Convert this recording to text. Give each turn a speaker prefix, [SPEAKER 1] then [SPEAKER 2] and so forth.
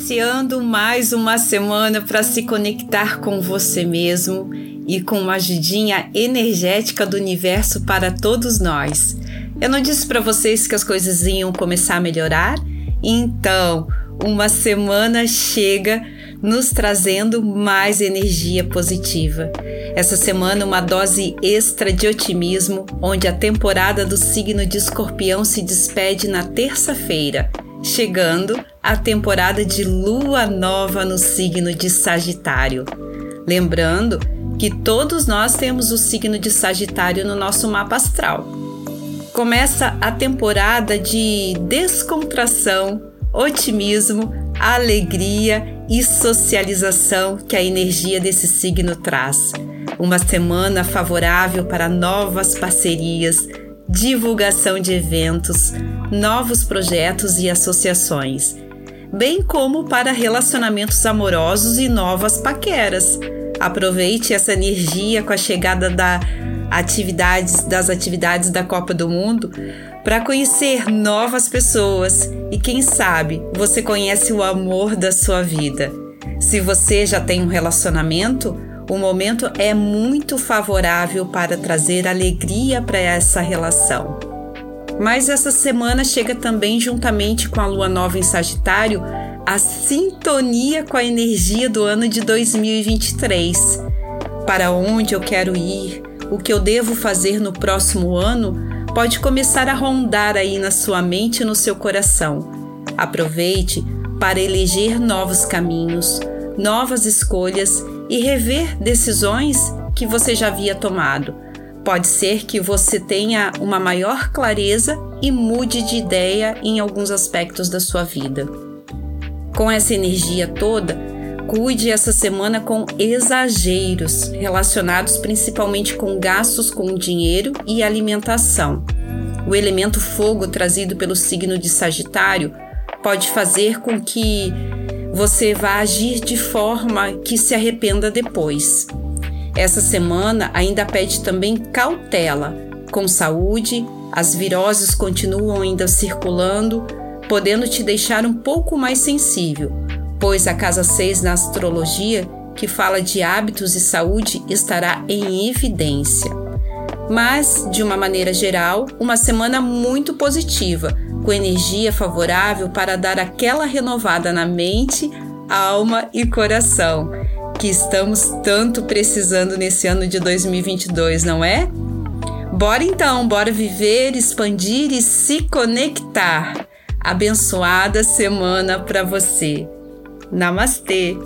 [SPEAKER 1] Iniciando mais uma semana para se conectar com você mesmo e com uma ajudinha energética do universo para todos nós. Eu não disse para vocês que as coisas iam começar a melhorar? Então, uma semana chega nos trazendo mais energia positiva. Essa semana, uma dose extra de otimismo, onde a temporada do signo de Escorpião se despede na terça-feira, chegando a temporada de lua nova no signo de Sagitário. Lembrando que todos nós temos o signo de Sagitário no nosso mapa astral. Começa a temporada de descontração, otimismo, alegria e socialização que a energia desse signo traz. Uma semana favorável para novas parcerias, divulgação de eventos, novos projetos e associações, bem como para relacionamentos amorosos e novas paqueras. Aproveite essa energia com a chegada da atividades das atividades da Copa do Mundo para conhecer novas pessoas e quem sabe você conhece o amor da sua vida. Se você já tem um relacionamento, o momento é muito favorável para trazer alegria para essa relação. Mas essa semana chega também juntamente com a lua nova em Sagitário a sintonia com a energia do ano de 2023. Para onde eu quero ir, o que eu devo fazer no próximo ano pode começar a rondar aí na sua mente e no seu coração. Aproveite para eleger novos caminhos, novas escolhas e rever decisões que você já havia tomado. Pode ser que você tenha uma maior clareza e mude de ideia em alguns aspectos da sua vida. Com essa energia toda, cuide essa semana com exageros relacionados principalmente com gastos com dinheiro e alimentação. O elemento fogo trazido pelo signo de Sagitário pode fazer com que você vá agir de forma que se arrependa depois. Essa semana ainda pede também cautela com saúde, as viroses continuam ainda circulando, podendo te deixar um pouco mais sensível pois a casa 6 na astrologia, que fala de hábitos e saúde, estará em evidência. Mas, de uma maneira geral, uma semana muito positiva, com energia favorável para dar aquela renovada na mente, alma e coração, que estamos tanto precisando nesse ano de 2022, não é? Bora então, bora viver, expandir e se conectar. Abençoada semana para você. Namastê!